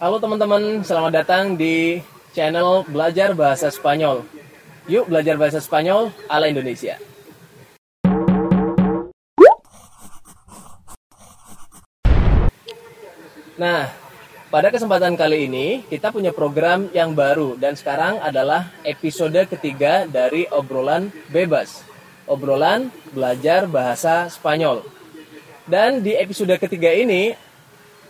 Halo teman-teman, selamat datang di channel Belajar Bahasa Spanyol. Yuk belajar bahasa Spanyol ala Indonesia. Nah, pada kesempatan kali ini kita punya program yang baru dan sekarang adalah episode ketiga dari obrolan bebas. Obrolan belajar bahasa Spanyol. Dan di episode ketiga ini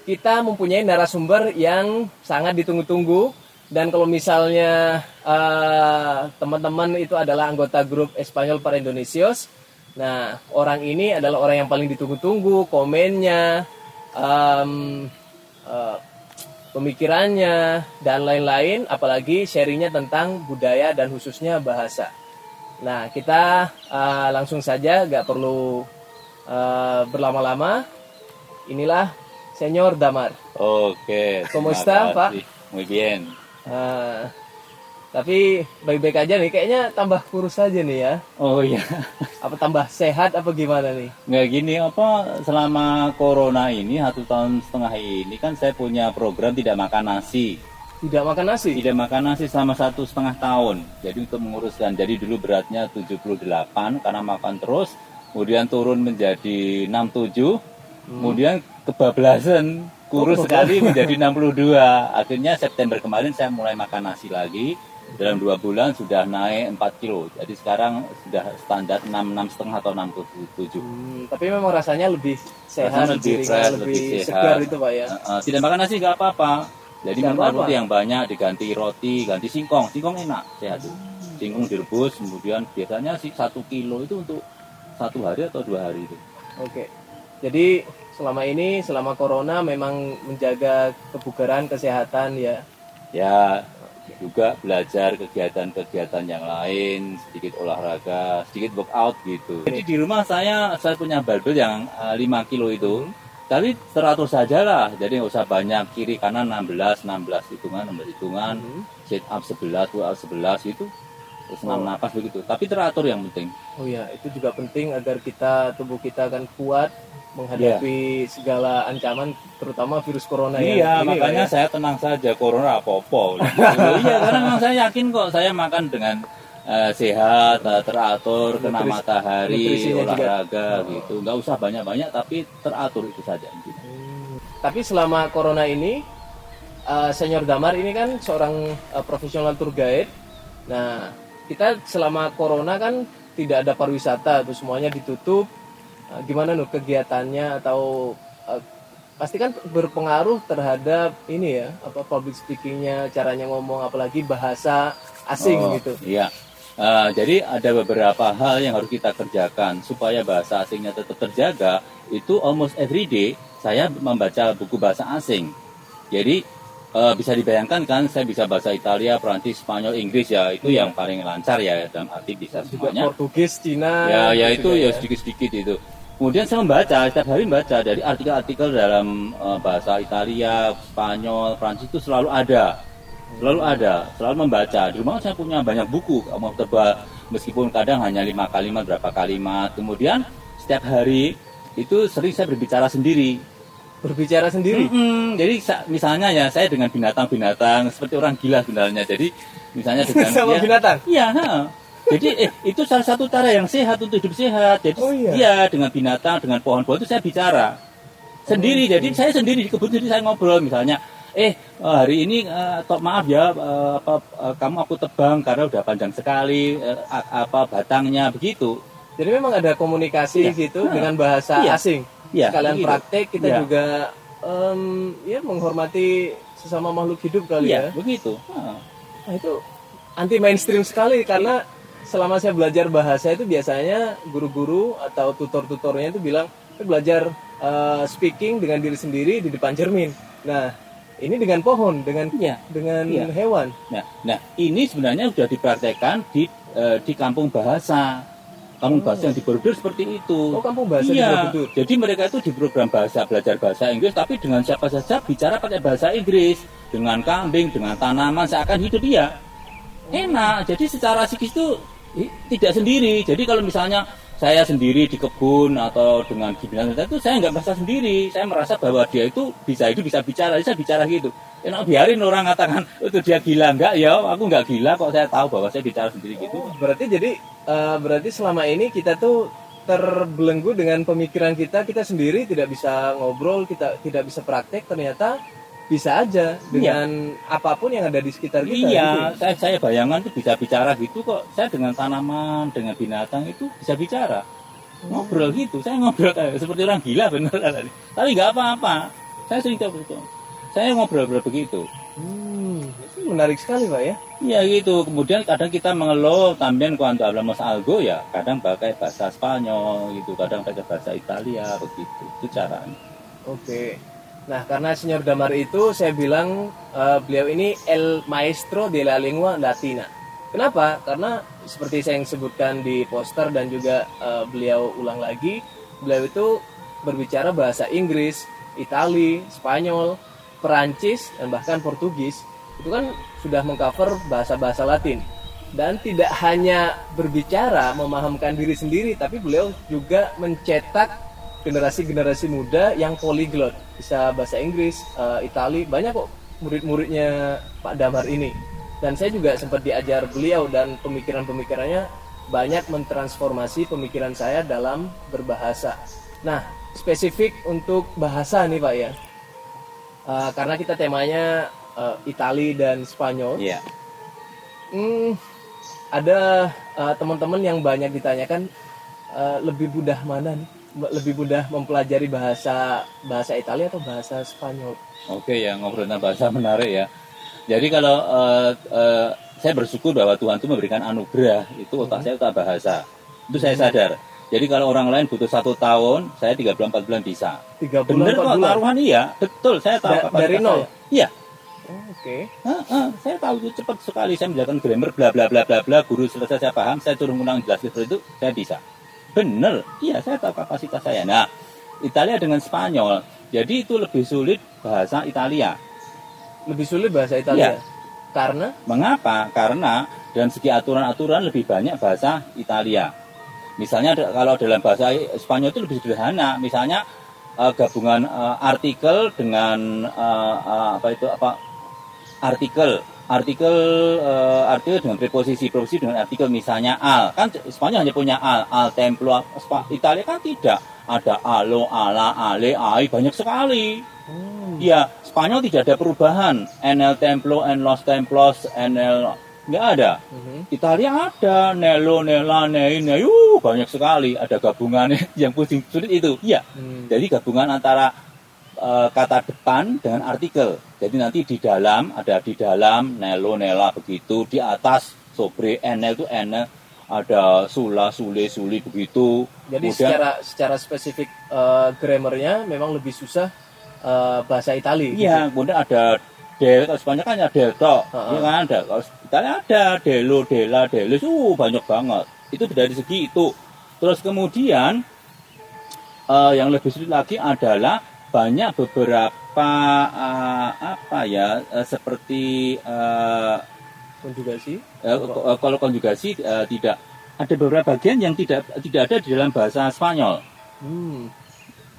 kita mempunyai narasumber yang sangat ditunggu-tunggu dan kalau misalnya uh, teman-teman itu adalah anggota grup Espanyol para Indonesios, nah orang ini adalah orang yang paling ditunggu-tunggu, komennya, um, uh, pemikirannya dan lain-lain, apalagi sharingnya tentang budaya dan khususnya bahasa. Nah kita uh, langsung saja, gak perlu uh, berlama-lama. Inilah Señor Damar. Oke. ¿Cómo está, Pak? Muy bien. Uh, tapi baik-baik aja nih, kayaknya tambah kurus aja nih ya. Oh iya. Apa tambah sehat apa gimana nih? Nggak gini apa selama corona ini satu tahun setengah ini kan saya punya program tidak makan nasi. Tidak makan nasi? Tidak makan nasi selama satu setengah tahun. Jadi untuk menguruskan, jadi dulu beratnya 78 karena makan terus, kemudian turun menjadi 67, Hmm. Kemudian kebablasan kurus oh, sekali menjadi 62. Akhirnya September kemarin saya mulai makan nasi lagi. Dalam dua bulan sudah naik 4 kilo. Jadi sekarang sudah standar 66 setengah atau 67. Hmm, tapi memang rasanya lebih sehat, lebih fresh, lebih, lebih sehat. segar itu pak ya. Uh, uh, tidak makan nasi nggak apa-apa. Jadi minum roti yang banyak diganti roti, ganti singkong. Singkong enak, sehat. Hmm. Singkong direbus, kemudian biasanya sih satu kilo itu untuk satu hari atau dua hari itu. Oke. Jadi selama ini selama corona memang menjaga kebugaran kesehatan ya. Ya juga belajar kegiatan-kegiatan yang lain, sedikit olahraga, sedikit workout gitu. Jadi di rumah saya saya punya barbel yang uh, eh, 5 kilo itu. Hmm. Tapi teratur saja lah, jadi nggak usah banyak kiri kanan 16, 16 hitungan, 16 hitungan, hmm. sit up 11, pull up 11 itu senam oh. napas begitu. Tapi teratur yang penting. Oh ya, itu juga penting agar kita tubuh kita akan kuat menghadapi yeah. segala ancaman terutama virus corona ya. iya, ini makanya ya. saya tenang saja corona apa-apa iya karena memang saya yakin kok saya makan dengan uh, sehat uh, teratur Nutris, kena matahari olahraga juga. gitu nggak usah banyak-banyak tapi teratur itu saja hmm. tapi selama corona ini uh, senior Damar ini kan seorang uh, profesional tour guide nah kita selama corona kan tidak ada pariwisata tuh semuanya ditutup Eh, gimana nuh kegiatannya atau uh, pasti kan berpengaruh terhadap ini ya apa public speakingnya caranya ngomong apalagi bahasa asing oh, gitu iya uh, jadi ada beberapa hal yang harus kita kerjakan supaya bahasa asingnya tetap terjaga itu almost every day saya membaca buku bahasa asing jadi uh, bisa dibayangkan kan saya bisa bahasa Italia, Prancis, Spanyol, Inggris ya itu yeah. yang paling lancar ya dalam arti bisa semuanya. Portugis, Cina. Ya ya itu ya sedikit-sedikit itu. Kemudian saya membaca, setiap hari membaca dari artikel-artikel dalam uh, bahasa Italia, Spanyol, Prancis itu selalu ada. Selalu ada, selalu membaca. Di rumah saya punya banyak buku, mau tebal meskipun kadang hanya lima kalimat, berapa kalimat. Kemudian setiap hari itu sering saya berbicara sendiri. Berbicara sendiri? Mm -hmm. Jadi misalnya ya saya dengan binatang-binatang seperti orang gila sebenarnya. Jadi misalnya dengan sama ya, binatang. Iya, jadi eh, itu salah satu cara yang sehat untuk hidup sehat. Jadi oh, iya. ya dengan binatang, dengan pohon-pohon itu saya bicara sendiri. Oh, jadi saya sendiri di kebun jadi saya ngobrol misalnya, eh, hari ini uh, maaf ya uh, apa uh, kamu aku tebang karena udah panjang sekali uh, apa batangnya begitu. Jadi memang ada komunikasi ya. gitu nah, dengan bahasa ya. asing. Ya, Sekalian begitu. praktek kita ya. juga um, ya menghormati sesama makhluk hidup kali ya. ya. Begitu. Nah, nah itu anti mainstream sekali karena selama saya belajar bahasa itu biasanya guru-guru atau tutor-tutornya itu bilang belajar uh, speaking dengan diri sendiri di depan cermin. Nah, ini dengan pohon, dengan ya, dengan ya. hewan. Nah, nah ini sebenarnya sudah dipraktekkan di uh, di kampung bahasa. Kampung oh. bahasa yang di Borobudur seperti itu. Oh, kampung bahasa iya. di Borobudur. Jadi mereka itu di program bahasa belajar bahasa Inggris tapi dengan siapa saja bicara pakai bahasa Inggris, dengan kambing, dengan tanaman seakan hidup dia. Enak. Jadi secara psikis itu tidak sendiri. Jadi kalau misalnya saya sendiri di kebun atau dengan gimana itu saya nggak merasa sendiri. Saya merasa bahwa dia itu bisa itu bisa bicara saya bicara gitu. Enak biarin orang katakan itu dia gila enggak ya aku nggak gila kok saya tahu bahwa saya bicara sendiri gitu. Oh, berarti jadi eh, berarti selama ini kita tuh terbelenggu dengan pemikiran kita. Kita sendiri tidak bisa ngobrol kita tidak bisa praktek. Ternyata bisa aja dengan apa pun yang ada di sekitar kita gitu iya ya? saya saya bayangan tuh bisa bicara gitu kok saya dengan tanaman dengan binatang itu bisa bicara ngobrol gitu saya ngobrol kayak seperti orang gila bener tapi nggak apa-apa saya sering coba itu saya ngobrol begitu Hmm, itu menarik sekali pak ya Iya gitu. Kemudian kadang kita mengeluh también cuando hablamos algo ya kadang pakai bahasa Spanyol gitu, kadang pakai bahasa Italia begitu. Itu caranya. Oke. Nah, karena Senior Damar itu saya bilang eh, beliau ini el maestro de la lengua latina. Kenapa? Karena seperti saya yang sebutkan di poster dan juga eh, beliau ulang lagi, beliau itu berbicara bahasa Inggris, Itali, Spanyol, Perancis dan bahkan Portugis. Itu kan sudah mengcover bahasa-bahasa Latin. Dan tidak hanya berbicara memahamkan diri sendiri, tapi beliau juga mencetak generasi-generasi muda yang polyglot bisa bahasa Inggris, eh, Itali banyak kok murid-muridnya Pak Damar ini dan saya juga sempat diajar beliau dan pemikiran-pemikirannya banyak mentransformasi pemikiran saya dalam berbahasa. Nah spesifik untuk bahasa nih Pak ya, Eh, karena kita temanya eh, Itali dan Spanyol. Iya. Hmm, ada eh, teman-teman yang banyak ditanyakan eh, lebih mudah mana nih? Lebih mudah mempelajari bahasa bahasa Italia atau bahasa Spanyol? Oke ya ngobrol tentang bahasa menarik ya. Jadi kalau eh, eh, saya bersyukur bahwa Tuhan itu memberikan anugerah itu otak saya otak bahasa. Itu saya sadar. Jadi kalau orang lain butuh satu tahun, saya tiga bulan empat bulan bisa. Tiga bulan, Bener empat kok bulan. taruhan iya, betul saya tahu Da- dari nol? saya. Iya. Oh, Oke. Ah, saya tahu itu cepat sekali saya menjalankan grammar bla bla bla bla bla guru selesai saya paham saya turun ulang jelas itu saya bisa bener. Iya saya tahu kapasitas saya. Nah Italia dengan Spanyol. Jadi itu lebih sulit bahasa Italia. Lebih sulit bahasa Italia. Iya. Karena? Mengapa? Karena dalam segi aturan-aturan lebih banyak bahasa Italia. Misalnya kalau dalam bahasa Spanyol itu lebih sederhana. Misalnya eh, gabungan eh, artikel dengan eh, eh, apa itu apa artikel artikel eh, artikel dengan preposisi preposisi dengan artikel misalnya al. Kan Spanyol hanya punya al. Al templo Italia kan tidak. Ada alo ala ale ai banyak sekali. Hmm, ya Spanyol tidak ada perubahan. En el templo en los templos en el nggak ada. Mhm. Italia ada. Nelo nela nei nei uh, banyak sekali. Ada gabungannya yang pusing sulit itu. Ya Hmm. jadi gabungan antara eh, kata depan dengan artikel. Jadi nanti di dalam ada di dalam nelo nela begitu, di atas sobre enel itu enel ada sula sule suli begitu. Jadi Kemudian- secara secara spesifik eh, grammarnya memang lebih susah eh, bahasa Itali. gitu. Iya, kemudian ada del kalau Spanyol kan ada del tok, Heeh. ya kan ada. Kalau Italia ada delo, dela, delis, uh banyak banget. Itu dari segi itu. Terus kemudian eh, yang lebih sulit lagi adalah banyak beberapa eh, apa ya eh, seperti eh, Konjugasi. ko- eh, kalau konjugasi eh, tidak ada beberapa bagian yang tidak tidak ada di dalam bahasa Spanyol. Hmm.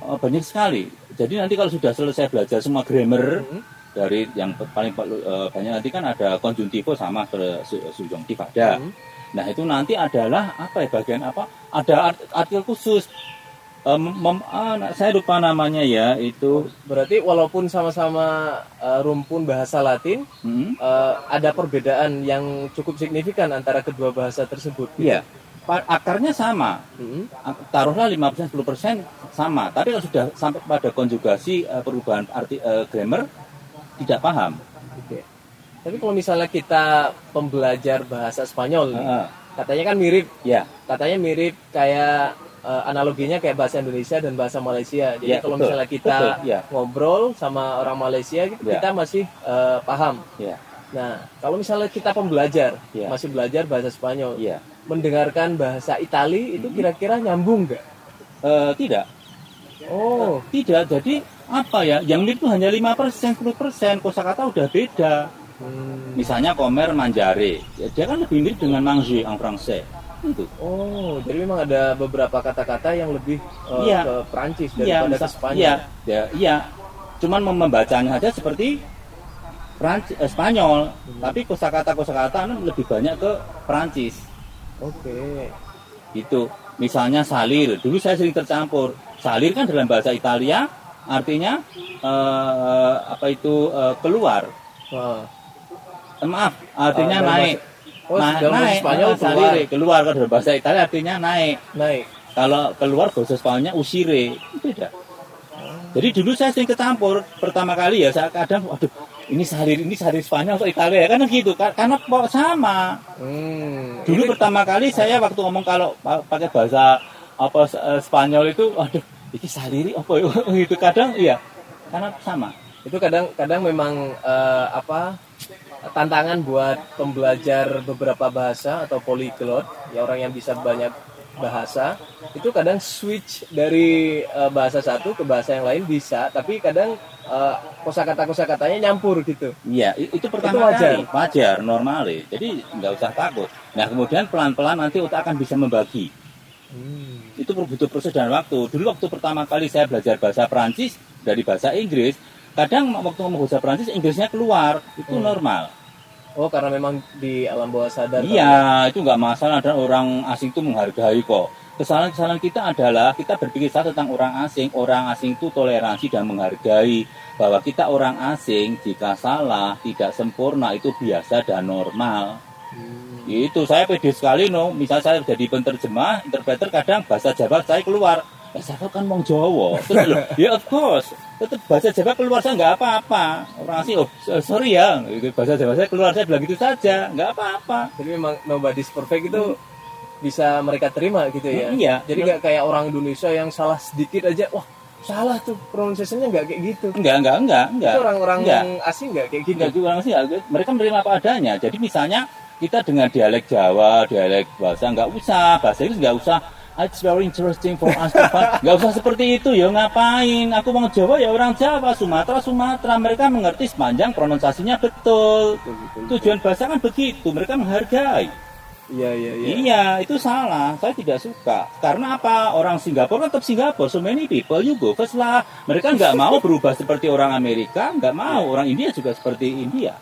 Oh, banyak sekali. Jadi nanti kalau sudah selesai belajar semua grammar Mhm. dari yang paling eh, banyak nanti kan ada konjuntivo sama subjuntif ada. Mhm. Nah itu nanti adalah apa ya bagian apa? Ada art- artikel khusus. Eh, mem- ah, nah, saya lupa namanya ya itu. Berarti walaupun sama-sama eh, rumpun bahasa Latin, Hmm, eh, ada perbedaan yang cukup signifikan antara kedua bahasa tersebut. Iya. Pa- Akarnya sama. Ak- Taruhlah 5-10% sama. Tapi kalau sudah sampai pada konjugasi eh, perubahan arti eh, grammar tidak paham. Oke. Tapi kalau misalnya kita pembelajar bahasa Spanyol, nih, Heeh. katanya kan mirip, ya. katanya mirip kayak eh, analoginya kayak bahasa Indonesia dan bahasa Malaysia. Jadi Ya, kalau betul. misalnya kita Betul, ya. ngobrol sama orang Malaysia, gitu, Ya. kita masih eh, paham. Ya. Nah, kalau misalnya kita pembelajar, Ya. masih belajar bahasa Spanyol, Iya. mendengarkan bahasa Itali itu kira-kira nyambung nggak? Eh, tidak. Oh, Tidak, jadi apa ya? Yang itu hanya 5%, 10%, kosakata udah beda. hmm, Misalnya komer manjare, ya, dia kan lebih mirip dengan manger en français. Itu. Oh, jadi memang ada beberapa kata-kata yang lebih eh, Iya. ke Prancis Iya, daripada ke misal- Spanyol. Iya, ya, iya. Cuman mem- membacanya aja seperti Prancis, eh, Spanyol, tapi kosakata kosakata lebih banyak ke Prancis. Oke. Itu. Misalnya salir. Dulu saya sering tercampur. Salir kan dalam bahasa Italia artinya eh, apa itu eh, keluar. Eh, maaf, artinya dalam naik. bahasa- Oh, bahasa naik. Spanyol Eh, keluar. keluar. Kalau dalam bahasa Italia artinya naik. Naik. Kalau keluar bahasa Spanyolnya usire. Beda. Jadi dulu saya sering ketampur pertama kali ya saya kadang waduh ini salir ini salir Spanyol atau Italia kan gitu Ka- karena sama. Hmm. Dulu Ini- pertama kali saya waktu ngomong kalau pa- pakai bahasa apa eh, Spanyol itu waduh ini saliri apa ya? gitu kadang iya karena sama. itu kadang-kadang memang eh, apa tantangan buat pembelajar beberapa bahasa atau polyglot ya orang yang bisa banyak bahasa itu kadang switch dari eh, bahasa satu ke bahasa yang lain bisa tapi kadang eh, kosakata kosakatanya nyampur gitu Iya, itu pertama wajar. kali, wajar, normal. ya. Jadi nggak usah takut. Nah kemudian pelan-pelan nanti otak akan bisa membagi. Itu butuh proses dan waktu. Dulu waktu pertama kali saya belajar bahasa Prancis dari bahasa Inggris, kadang waktu ngomong bahasa Prancis Inggrisnya keluar, itu Hmm. normal. oh karena memang di alam bawah sadar Iya, itu nggak masalah dan orang asing itu menghargai kok. Kesalahan-kesalahan kita adalah kita berpikir salah tentang orang asing. Orang asing itu toleransi dan menghargai bahwa kita orang asing jika salah tidak sempurna itu biasa dan normal. Hmm. Itu saya pede sekali no. Misal saya jadi penerjemah, interpreter kadang bahasa Jawa saya keluar. Ya saya kan mau Jawa. Terus ya of course. Tetap bahasa Jawa keluar saya nggak apa-apa. Orang asing, oh sorry ya, bahasa Jawa saya keluar saya bilang gitu saja, nggak apa-apa. jadi memang nobody's perfect itu bisa mereka terima gitu ya Hmm, iya. jadi nggak kayak orang Indonesia yang salah sedikit aja wah salah tuh pronunciation-nya nggak kayak gitu Enggak, enggak, enggak, enggak. itu orang-orang enggak. asing nggak kayak gitu Enggak juga orang sih, mereka menerima apa adanya. Jadi misalnya kita dengan dialek Jawa, dialek bahasa enggak usah, bahasa Inggris enggak usah. "Ah, It's very interesting for us to find." Enggak usah seperti itu ya, ngapain? Aku mau Jawa ya orang Jawa, Sumatera, Sumatera. Mereka mengerti sepanjang pronunciasinya betul. Betul, betul. Tujuan bahasa kan begitu, mereka menghargai. iya iya iya Iya, itu salah. Saya tidak suka. Karena apa? Orang Singapura tetap Singapura. So many people, you go first lah. Mereka nggak mau berubah seperti orang Amerika, nggak mau. Orang India juga seperti India.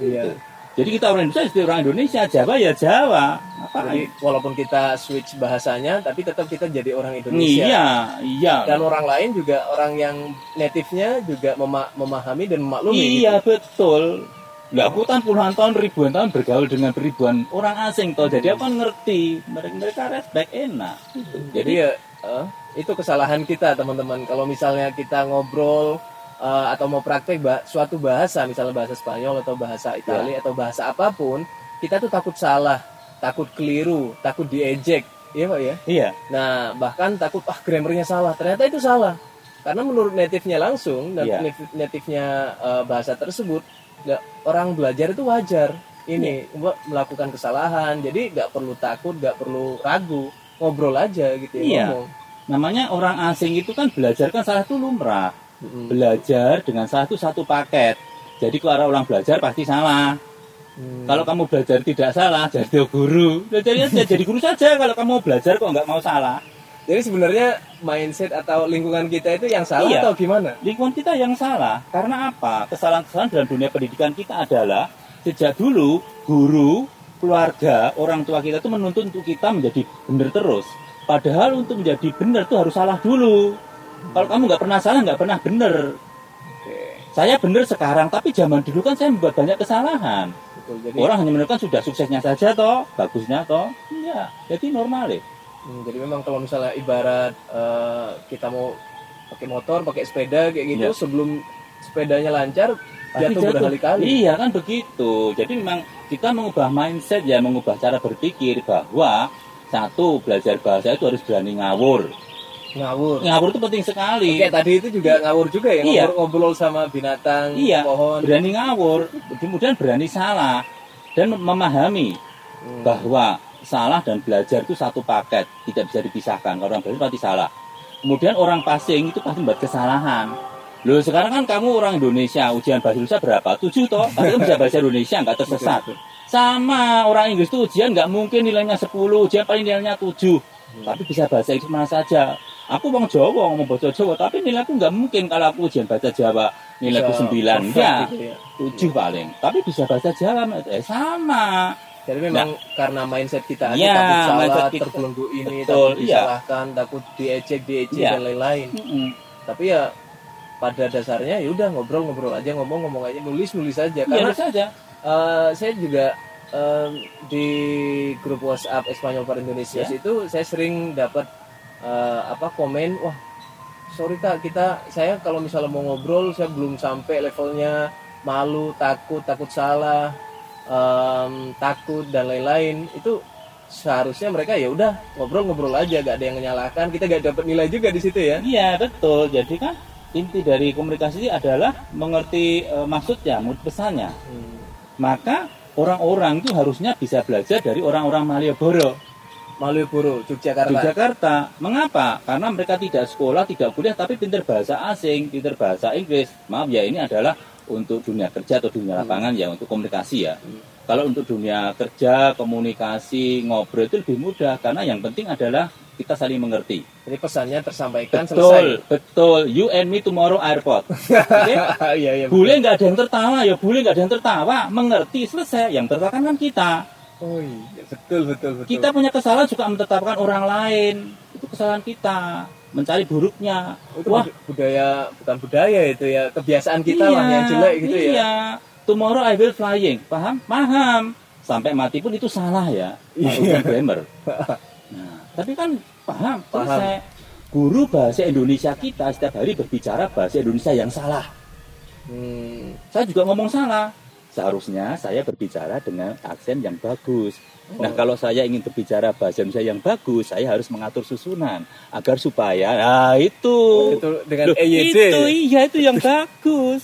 iya Jadi kita orang Indonesia seperti orang Indonesia, Jawa ya Jawa. Apa? jadi walaupun kita switch bahasanya tapi tetap kita jadi orang Indonesia Iya, iya. dan orang lain juga orang yang native-nya juga mema- memahami dan memaklumi Iya gitu. betul. Lah aku kan puluhan tahun, ribuan tahun bergaul dengan ribuan orang asing toh. Jadi aku kan ngerti. Mereka mereka respect enak. Gitu. jadi ya eh, itu kesalahan kita teman-teman kalau misalnya kita ngobrol eh, atau mau praktek ba- suatu bahasa misalnya bahasa Spanyol atau bahasa Italia atau bahasa apa pun kita tuh takut salah takut keliru takut diejek iya pak ya Iya. nah bahkan takut ah grammarnya salah ternyata itu salah karena menurut native-nya langsung dan Iya. native- native-nya eh, bahasa tersebut orang belajar itu wajar ini Iya. melakukan kesalahan jadi nggak perlu takut nggak perlu ragu ngobrol aja gitu ya Iya. ngomong. Namanya orang asing itu kan belajar kan salah itu lumrah. Mm-mm. Belajar dengan satu satu paket. Jadi kalau orang belajar pasti salah. Hmm. Kalau kamu belajar tidak salah, jadi guru. Jadi ya jadi guru saja kalau kamu belajar kok nggak mau salah. jadi sebenarnya mindset atau lingkungan kita itu yang salah Iya. atau gimana Lingkungan kita yang salah. Karena apa? Kesalahan-kesalahan dalam dunia pendidikan kita adalah sejak dulu guru, keluarga, orang tua kita itu menuntut untuk kita menjadi benar terus. Padahal untuk menjadi benar itu harus salah dulu. Kalau kamu nggak pernah salah, nggak pernah benar. Saya benar sekarang, tapi zaman dulu kan saya membuat banyak kesalahan. Betul, jadi Orang hanya menentukan sudah suksesnya saja toh, bagusnya toh. Iya, jadi normal ya. Hmm, jadi memang kalau misalnya ibarat eh, kita mau pakai motor, pakai sepeda kayak gitu, Iya. sebelum sepedanya lancar Pasti jatuh berkali-kali. Iya kan begitu. Jadi memang kita mengubah mindset ya, mengubah cara berpikir bahwa satu belajar bahasa itu harus berani ngawur. Ngawur. Ngawur itu penting sekali. Kayak tadi itu juga ngawur juga ya, Iya. ngobrol, ngobrol sama binatang, Iya. pohon. Berani ngawur, kemudian berani salah dan memahami Hmm. bahwa salah dan belajar itu satu paket, tidak bisa dipisahkan. Kalau orang belajar pasti salah. Kemudian orang passing itu pasti membuat kesalahan. Loh sekarang kan kamu orang Indonesia, ujian bahasa Indonesia berapa? Tujuh toh, tapi kan bisa bahasa Indonesia nggak tersesat. Sama orang Inggris tuh ujian nggak mungkin nilainya 10, ujian paling nilainya 7. Tapi bisa bahasa Inggris mana saja. Aku bang Jawa ngomong bahasa Jawa, tapi nilaiku nggak mungkin kalau aku ujian bahasa Jawa nilaiku Bisa 9 perfect ya. gitu ya. 7 paling. Tapi bisa bahasa Jawa eh sama. Jadi memang karena mindset kita aja Iya, takut salah, mindset kita. terbelenggu ini, Betul, takut iya. disalahkan, takut diejek, diejek Iya. dan lain-lain. Mm-mm. Tapi ya pada dasarnya ya udah ngobrol-ngobrol aja, ngomong-ngomong aja, nulis-nulis aja. Iya, Karena bisa saja. eh, saya juga em, di grup WhatsApp Espanyol para Indonesia Ya. itu saya sering dapat eh, apa komen, wah sorry kak kita saya kalau misalnya mau ngobrol saya belum sampai levelnya malu, takut, takut salah, em, takut dan lain-lain itu seharusnya mereka ya udah ngobrol-ngobrol aja gak ada yang menyalahkan kita gak dapat nilai juga di situ ya Iya betul. Jadi kan inti dari komunikasi adalah mengerti eh, maksudnya, mood pesannya. Hmm. Maka orang-orang itu harusnya bisa belajar dari orang-orang Malioboro, Malioboro Yogyakarta Yogyakarta. Mengapa? Karena mereka tidak sekolah, tidak kuliah, tapi pintar bahasa asing, pintar bahasa Inggris. Maaf ya, ini adalah untuk dunia kerja atau dunia lapangan ya, untuk komunikasi ya. Hmm. Kalau untuk dunia kerja, komunikasi, ngobrol itu lebih mudah karena yang penting adalah kita saling mengerti. jadi pesannya tersampaikan Betul, selesai betul. You and me tomorrow airport. Oke? iya iya Boleh nggak ada yang tertawa ya, boleh nggak ada yang tertawa. Mengerti selesai. Yang tertawa kan kita. Oh iya betul betul betul Kita punya kesalahan juga menetapkan orang lain. Itu kesalahan kita. Mencari buruknya. itu Wah, bud- budaya bukan budaya itu ya kebiasaan kita lah iya, yang jelek gitu ya iya. Tomorrow I will flying. Paham? Paham. Sampai mati pun itu salah ya. Iya. grammar. Nah, tapi kan paham, Paham. selesai. Guru bahasa Indonesia kita setiap hari berbicara bahasa Indonesia yang salah. Hmm, Saya juga ngomong salah. Seharusnya saya berbicara dengan aksen yang bagus. Nah, Oh. kalau saya ingin berbicara bahasa Indonesia yang bagus, saya harus mengatur susunan agar supaya nah itu itu dengan Loh, EYD itu iya itu yang bagus.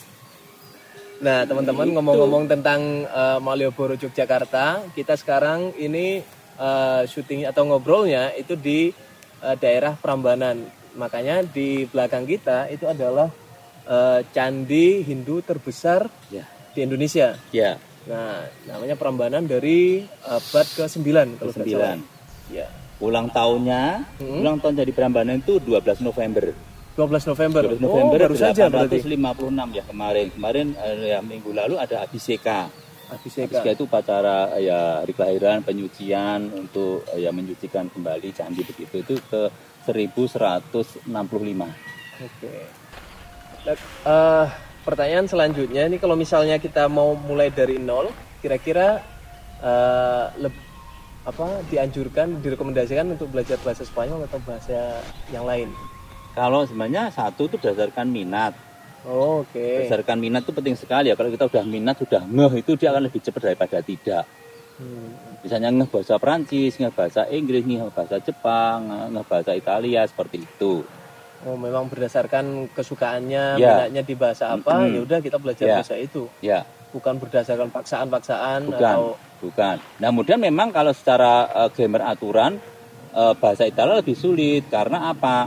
Nah, teman-teman ngomong-ngomong tentang eh, Malioboro Yogyakarta, kita sekarang ini eh, syuting atau ngobrolnya itu di eh, daerah Prambanan. Makanya di belakang kita itu adalah eh, candi Hindu terbesar Ya. Di Indonesia. Ya, Nah, namanya Prambanan dari abad ke-9 kalau tidak salah. ke-9. Ya. Ulang tahunnya, Hmm. ulang tahun dari Prambanan itu 12 November. 12 November. 12 November oh, baru saja berarti. 856 ya kemarin. Kemarin eh, ya, minggu lalu ada Abiseka. Abiseka. Abiseka itu upacara eh, ya hari kelahiran, penyucian untuk eh, ya menyucikan kembali candi begitu itu ke 1165. Oke. Nah, eh, pertanyaan selanjutnya ini kalau misalnya kita mau mulai dari nol, kira-kira leb- apa dianjurkan, direkomendasikan untuk belajar bahasa Spanyol atau bahasa yang lain? Kalau sebenarnya satu itu berdasarkan minat. Oh, Oke. Berdasarkan minat itu penting sekali ya. Kalau kita udah minat, sudah ngeh itu dia akan lebih cepat daripada tidak. Hmm. Misalnya ngeh bahasa Prancis, ngeh bahasa Inggris, ngeh bahasa Jepang, ngeh bahasa Italia seperti itu. Oh, memang berdasarkan kesukaannya, Ya. minatnya di bahasa apa, Mm-mm. ya udah kita belajar Ya. bahasa itu. Ya, Bukan berdasarkan paksaan-paksaan bukan, atau bukan. Nah, kemudian memang kalau secara eh, grammar aturan eh, bahasa Italia lebih sulit karena apa?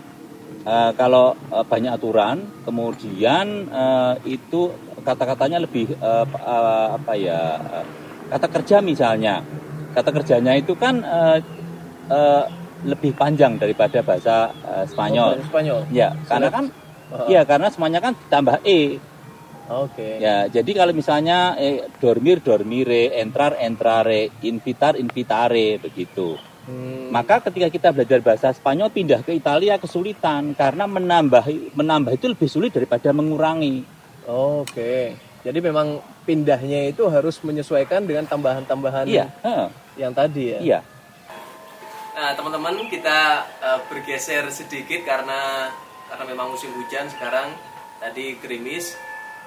Eh, kalau eh, banyak aturan, kemudian eh, itu kata-katanya lebih pa- eh, apa ya? eh, kata kerja misalnya, kata kerjanya itu kan eh, eh, lebih panjang daripada bahasa eh, Spanyol. Oh, Spanyol. Ya, karena kan Oh, ya karena semuanya kan tambah e. Oke. Ya, jadi kalau misalnya eh, dormir dormire, entrar entrare, invitar invitare begitu. Hmm. Maka ketika kita belajar bahasa Spanyol pindah ke Italia kesulitan karena menambah menambah itu lebih sulit daripada mengurangi. Oke. Jadi memang pindahnya itu harus menyesuaikan dengan tambahan-tambahan Iya, yang tadi ya. iya. Nah, teman-teman kita eh, bergeser sedikit karena karena memang musim hujan sekarang tadi gerimis.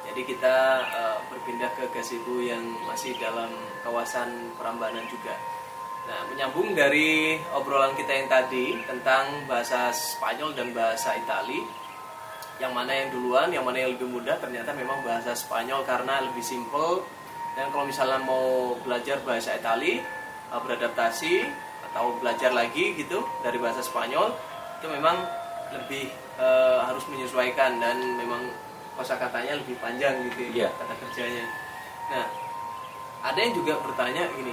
Jadi kita eh, berpindah ke gazebo yang masih dalam kawasan Prambanan juga. Nah, menyambung dari obrolan kita yang tadi tentang bahasa Spanyol dan bahasa Itali, yang mana yang duluan, yang mana yang lebih mudah, ternyata memang bahasa Spanyol karena lebih simple. Dan kalau misalnya mau belajar bahasa Itali, beradaptasi atau belajar lagi gitu dari bahasa Spanyol, itu memang lebih eh, harus menyesuaikan dan memang kosakatanya lebih panjang gitu ya, Iya. kata kerjanya. Nah, ada yang juga bertanya gini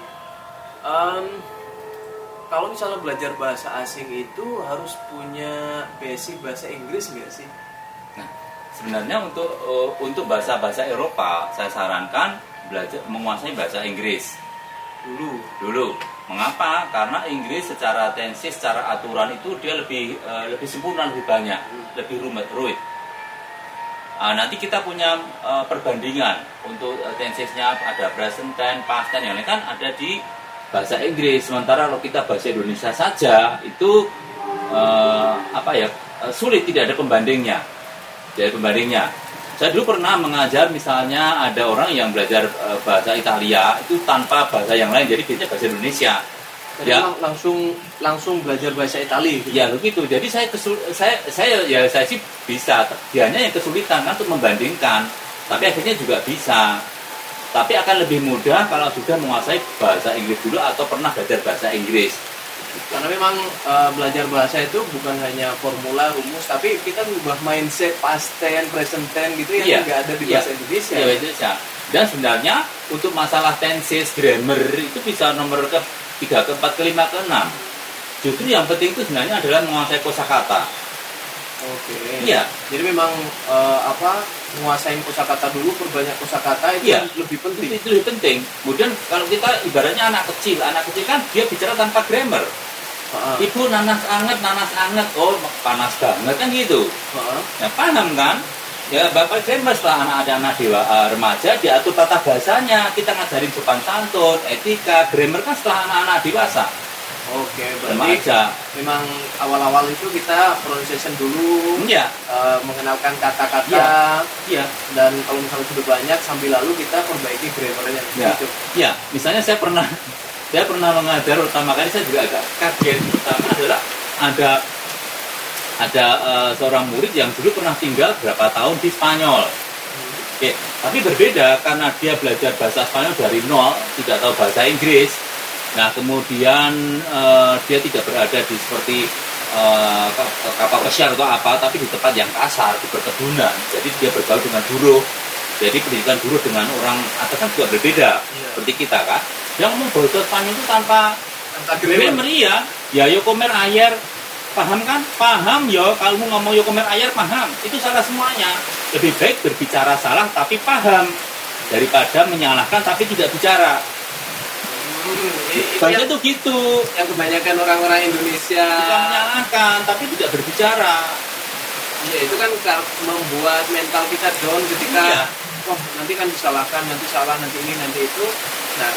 em, kalau misalnya belajar bahasa asing itu harus punya basic bahasa Inggris nggak sih Nah, sebenarnya untuk eh, untuk bahasa-bahasa Eropa saya sarankan belajar menguasai bahasa Inggris dulu dulu. Mengapa? Karena Inggris secara tensi, secara aturan itu dia lebih eh, lebih sempurna, lebih banyak, lebih rumit, rumit. Ah, nanti kita punya eh, perbandingan untuk uh, tensesnya ada present tense, past tense yang lain kan ada di bahasa Inggris. Sementara kalau kita bahasa Indonesia saja itu eh, apa ya sulit tidak ada pembandingnya, tidak pembandingnya. Saya dulu pernah mengajar misalnya ada orang yang belajar eh, bahasa Italia itu tanpa bahasa yang lain, jadi biasanya bahasa Indonesia. jadi Ya. lang- langsung langsung belajar bahasa Itali gitu. Ya begitu. Jadi saya kesul saya saya ya saya sih bisa. Dianya yang kesulitan kan untuk membandingkan. Tapi akhirnya juga bisa. Tapi akan lebih mudah kalau sudah menguasai bahasa Inggris dulu atau pernah belajar bahasa Inggris. Karena memang eh, belajar bahasa itu bukan hanya formula rumus tapi kita mengubah mindset past tense present tense gitu yang Iya. nggak ada di Iya. bahasa Indonesia Ya, bahasa Indonesia. Dan sebenarnya untuk masalah tenses, grammar itu bisa nomor ke 3, ke 4, ke 5, ke 6. Justru yang penting itu sebenarnya adalah menguasai kosakata. oke Iya. jadi memang eh, apa menguasain kosakata dulu perbanyak kosakata itu Iya. lebih penting Itu, itu lebih penting. Kemudian kalau kita ibaratnya anak kecil, anak kecil kan dia bicara tanpa grammar. Heeh, Ibu nanas anget, nanas anget, oh panas banget kan gitu. Ya paham kan? Ya bapak grammar setelah anak ada anak dewa eh, remaja diatur tata bahasanya. Kita ngajarin sopan santun, etika, grammar kan setelah anak-anak dewasa, oke berarti remaja. memang awal-awal itu kita pronunciation dulu Iya, eh, mengenalkan kata-kata Iya. iya. dan kalau misalnya sudah banyak sambil lalu kita perbaiki grammarnya Ya. gitu Ya, misalnya saya pernah saya pernah mengajar pertama kali saya juga agak kaget. Pertama adalah ada ada eh, seorang murid yang dulu pernah tinggal berapa tahun di Spanyol. Oke, tapi berbeda karena dia belajar bahasa Spanyol dari nol, tidak tahu bahasa Inggris. Nah, kemudian eh, dia tidak berada di seperti ka- kapal pesiar atau apa, tapi di tempat yang kasar, di perkebunan. Jadi dia bergaul dengan buruh. Jadi pendidikan buruh dengan orang atas kan juga berbeda, Iya. seperti kita kan. Yang bahasa Spanyol itu tanpa grammar iya. Ya yo komer ayer, paham kan? Paham yo. Kalau mau ngomong yo komer ayer paham. Itu salah semuanya. Lebih baik berbicara salah tapi paham daripada menyalahkan tapi tidak bicara. Hmm, i- itu Bahasa yang, itu gitu. yang kebanyakan orang-orang Indonesia Bukan menyalahkan tapi tidak berbicara. ya itu kan ka- membuat mental kita down ketika Iya. wah nanti kan disalahkan nanti salah nanti ini nanti itu nah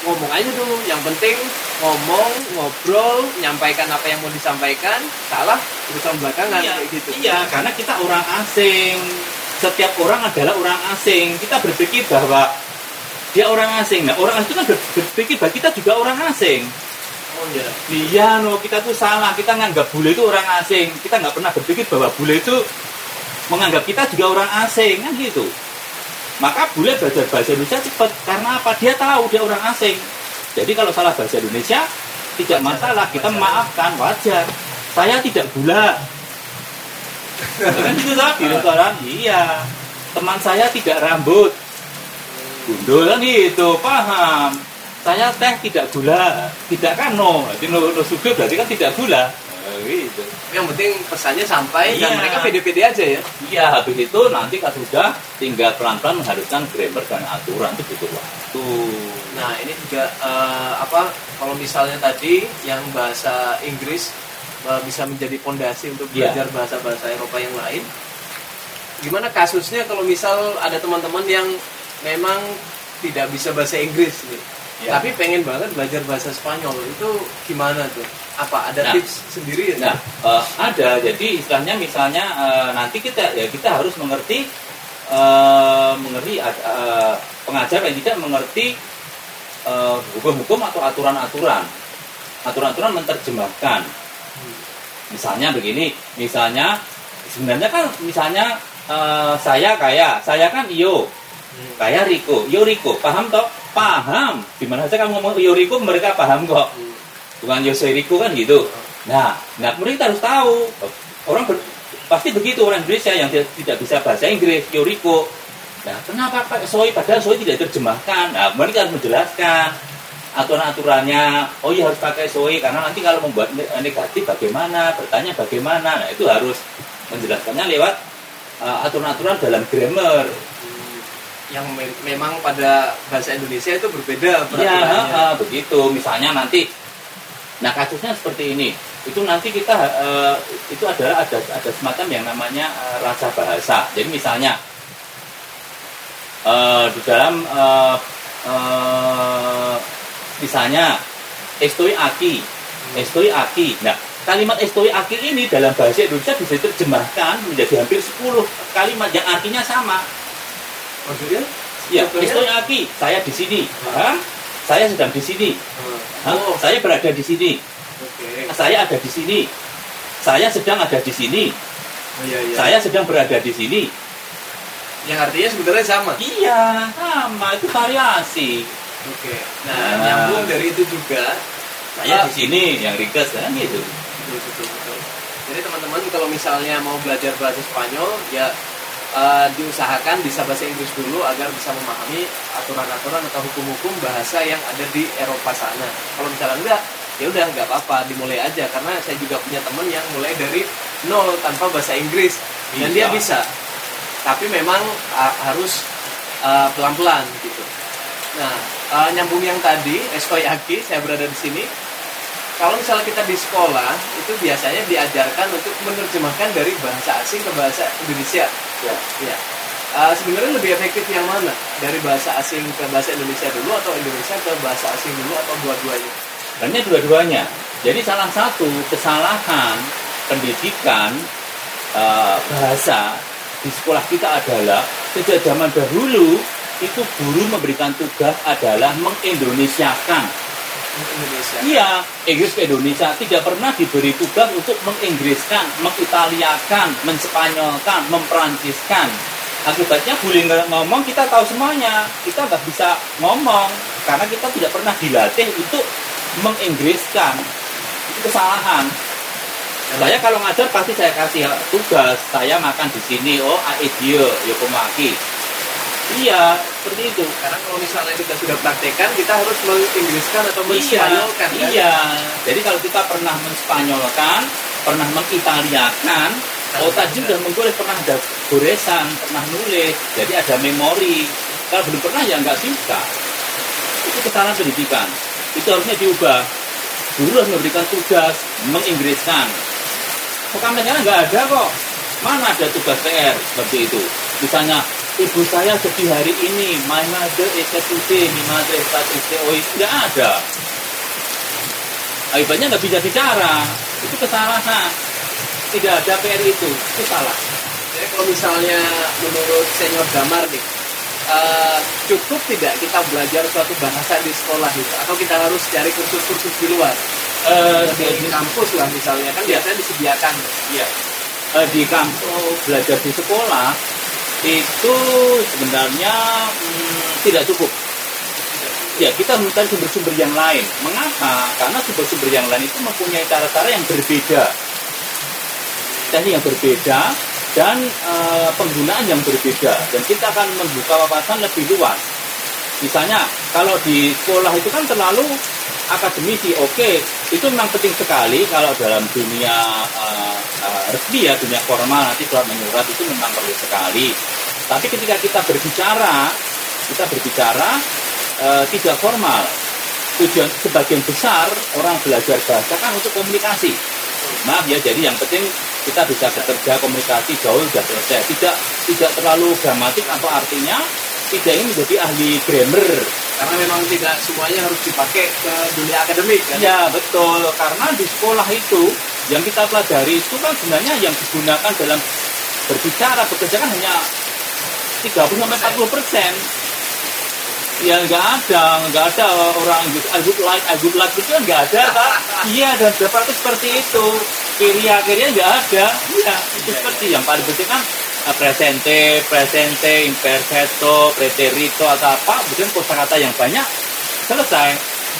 ngomong aja dulu yang penting ngomong ngobrol nyampaikan apa yang mau disampaikan salah urusan belakangan iya, kayak gitu iya, karena kita orang asing. Setiap orang adalah orang asing. Kita berpikir bahwa dia orang asing. Nah, orang asing itu kan ber- berpikir bahwa kita juga orang asing. oh iya Iya, no, kita tuh salah. Kita nganggap bule itu orang asing. Kita nggak pernah berpikir bahwa bule itu menganggap kita juga orang asing, kan gitu. Maka bule belajar bahasa Indonesia cepat. Karena apa? Dia tahu dia orang asing. Jadi kalau salah bahasa Indonesia, tidak masalah. Kita memaafkan, wajar. Saya tidak gula. kan gitu kan di restoran, iya. Teman saya tidak rambut. Gundul kan gitu, paham. Saya teh tidak gula, tidak kan no. Jadi no, no sugar berarti kan tidak gula. Gitu. yang penting pesannya sampai dan Iya. mereka pede-pede aja ya Iya, habis itu nanti kan sudah tinggal pelan-pelan mengharuskan grammar dan aturan itu butuh waktu. Nah ini juga eh, apa kalau misalnya tadi yang bahasa Inggris eh, bisa menjadi fondasi untuk Iya. belajar bahasa-bahasa Eropa yang lain. Gimana kasusnya kalau misal ada teman-teman yang memang tidak bisa bahasa Inggris nih, Iya. tapi pengen banget belajar bahasa Spanyol itu gimana tuh? Apa ada Nah. tips sendiri ya? Nah, eh, ada. Jadi istilahnya misalnya eh, nanti kita ya kita harus mengerti eh, mengerti eh, pengajar yang tidak mengerti eh, hukum-hukum atau aturan-aturan. Aturan-aturan menerjemahkan. Misalnya begini, misalnya sebenarnya kan misalnya eh, saya kaya, saya kan iyo, kaya Riko, yo Riko, paham toh? Paham. Di mana saja kamu ngomong yo Riko mereka paham kok. Bukan Yose Rico kan gitu. Nah, nah kemudian kita harus tahu orang ber- pasti begitu orang Indonesia yang tidak, tidak bisa bahasa Inggris, Yoriko. Nah, kenapa pakai soi? Padahal soi tidak terjemahkan. Nah, kemudian kita harus menjelaskan aturan-aturannya. Oh iya harus pakai soi karena nanti kalau membuat ne- negatif bagaimana, bertanya bagaimana. Nah, itu harus menjelaskannya lewat uh, aturan-aturan dalam grammar. yang me- memang pada bahasa Indonesia itu berbeda Iya, peraturannya. uh, begitu. Misalnya nanti, nah kasusnya seperti ini. Itu nanti kita uh, itu adalah ada ada semacam yang namanya uh, rasa bahasa. Jadi misalnya uh, di dalam uh, uh, misalnya estoi aki, estoi aki. Nah kalimat estoi aki ini dalam bahasa Indonesia bisa diterjemahkan menjadi hampir 10 kalimat yang artinya sama. Maksudnya? Ya, estoi aki, saya di sini. Hah? Saya sedang di sini. Hah? Oh, Saya berada di sini. oke. Saya ada di sini. Saya sedang ada di sini. Oh, iya, iya. Saya sedang berada di sini. Yang artinya sebenarnya sama. Iya, sama itu variasi. Oke. Nah, Nah. nyambung dari itu juga. Saya Ah. di sini yang ringkas kan gitu. Betul, betul, betul. Jadi teman-teman kalau misalnya mau belajar bahasa Spanyol, ya eh, diusahakan bisa bahasa Inggris dulu agar bisa memahami aturan-aturan atau hukum-hukum bahasa yang ada di Eropa sana. Kalau misalnya enggak, ya udah nggak apa-apa, dimulai aja. Karena saya juga punya teman yang mulai dari nol tanpa bahasa Inggris dan Bisa. dia bisa. Tapi memang ah, harus ah, pelan-pelan gitu. Nah, ah, nyambung yang tadi, estoy aquí, saya berada di sini. Kalau misalnya kita di sekolah, itu biasanya diajarkan untuk menerjemahkan dari bahasa asing ke bahasa Indonesia. Ya. Ya. Ah, sebenarnya lebih efektif yang mana? Dari bahasa asing ke bahasa Indonesia dulu atau Indonesia ke bahasa asing dulu atau dua-duanya? Sebenarnya dua-duanya. Jadi salah satu kesalahan pendidikan eh, bahasa di sekolah kita adalah sejak zaman dahulu itu guru memberikan tugas adalah mengindonesiakan. Indonesia. Iya, Inggris ke Indonesia tidak pernah diberi tugas untuk menginggriskan, mengitaliakan, menspanyolkan, memperanciskan. Akibatnya boleh ngomong kita tahu semuanya, kita nggak bisa ngomong karena kita tidak pernah dilatih untuk menginggriskan. Itu kesalahan. Saya kalau ngajar pasti saya kasih tugas, saya makan di sini, oh aedio, yokomaki. Iya, seperti itu. Karena kalau misalnya kita sudah praktekkan, kita harus menginggriskan atau menspanyolkan. Iya, kan? iya. Jadi kalau kita pernah menspanyolkan, pernah mengitaliakan, otak juga menggoles pernah ada goresan, pernah nulis, jadi ada memori. Kalau belum pernah ya nggak bisa. Itu kesalahan pendidikan. Itu harusnya diubah. Guru harus memberikan tugas menginggriskan. Sekarang nggak ada kok. Mana ada tugas PR seperti itu? Misalnya, ibu saya sedih hari ini, my mother is today, my mother is today. Oh, nggak ada. Akibatnya nggak bisa bicara. Itu kesalahan. Tidak ada PR itu. Itu salah. Jadi kalau misalnya menurut senior Damar nih, eh, cukup tidak kita belajar suatu bahasa di sekolah itu, atau kita harus cari kursus-kursus di luar? Eh, di kampus lah misalnya kan biasanya disediakan. ya, eh, di kampus belajar di sekolah itu sebenarnya hmm, tidak cukup. Ya, kita mencari sumber-sumber yang lain. Mengapa? Karena sumber-sumber yang lain itu mempunyai cara-cara yang berbeda. Teknik yang berbeda dan eh, penggunaan yang berbeda. Dan kita akan membuka wawasan lebih luas. Misalnya, kalau di sekolah itu kan terlalu akademisi, oke, itu memang penting sekali kalau dalam dunia eh, eh, resmi ya, dunia formal nanti surat menyurat itu memang perlu sekali. Tapi ketika kita berbicara, kita berbicara eh, tidak formal. Tujuan sebagian besar orang belajar bahasa kan untuk komunikasi. Maaf ya, jadi yang penting kita bisa bekerja komunikasi jauh sudah selesai. Tidak tidak terlalu gramatik atau artinya tidak ingin menjadi ahli grammar. Karena memang tidak semuanya harus dipakai ke dunia akademik kan. Ya betul, karena di sekolah itu yang kita pelajari itu kan sebenarnya yang digunakan dalam berbicara bekerja kan hanya 30 sampai 40 persen. Ya nggak ada, nggak ada orang gitu, I like, I would like itu kan nggak ada kan? Iya dan berapa itu seperti itu. Kiria kiria nggak ada. Iya itu seperti yang paling penting kan presente, presente, imperfecto, preterito atau apa, kemudian kosakata yang banyak selesai.